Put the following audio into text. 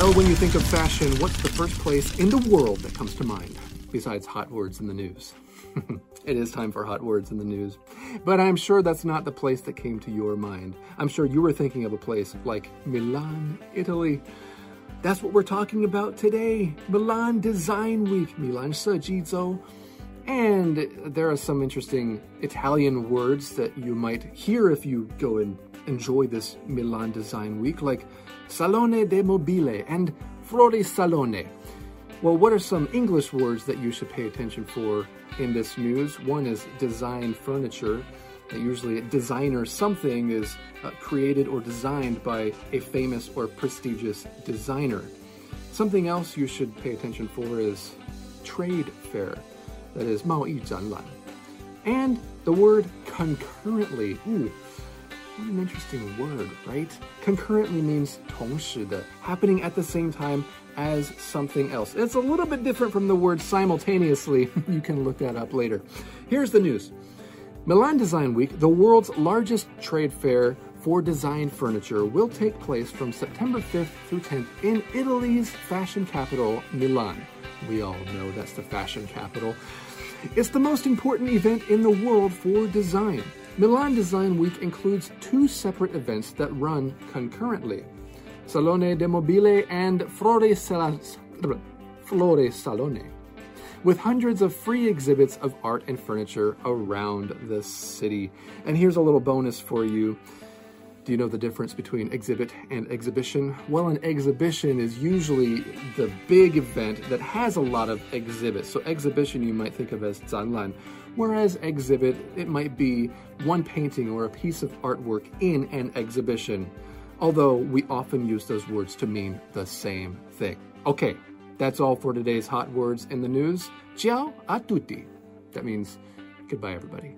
Well, when you think of fashion, what's the first place in the world that comes to mind, besides hot words in the news? it is time for hot words in the news. But I'm sure that's not the place that came to your mind. I'm sure you were thinking of a place like Milan, Italy. That's what we're talking about today. Milan Design Week, Milan Sejizo. And there are some interesting Italian words that you might hear if you go and enjoy this Milan Design Week, like Salone del Mobile and Flori Salone. Well, what are some English words that you should pay attention for in this news? One is design furniture. Usually, a designer something is uh, created or designed by a famous or prestigious designer. Something else you should pay attention for is trade fair, that is 贸易展览. And the word concurrently. Ooh, what an interesting word, right? Concurrently means 同时的, happening at the same time as something else. It's a little bit different from the word simultaneously. you can look that up later. Here's the news. Milan Design Week, the world's largest trade fair for design furniture, will take place from September 5th through 10th in Italy's fashion capital, Milan. We all know that's the fashion capital. It's the most important event in the world for design. Milan Design Week includes two separate events that run concurrently Salone del Mobile and Flore, Flore Salone, with hundreds of free exhibits of art and furniture around the city. And here's a little bonus for you. Do you know the difference between exhibit and exhibition? Well, an exhibition is usually the big event that has a lot of exhibits. So exhibition you might think of as 展览, whereas exhibit, it might be one painting or a piece of artwork in an exhibition, although we often use those words to mean the same thing. Okay, that's all for today's hot words in the news. Ciao a tutti. That means goodbye, everybody.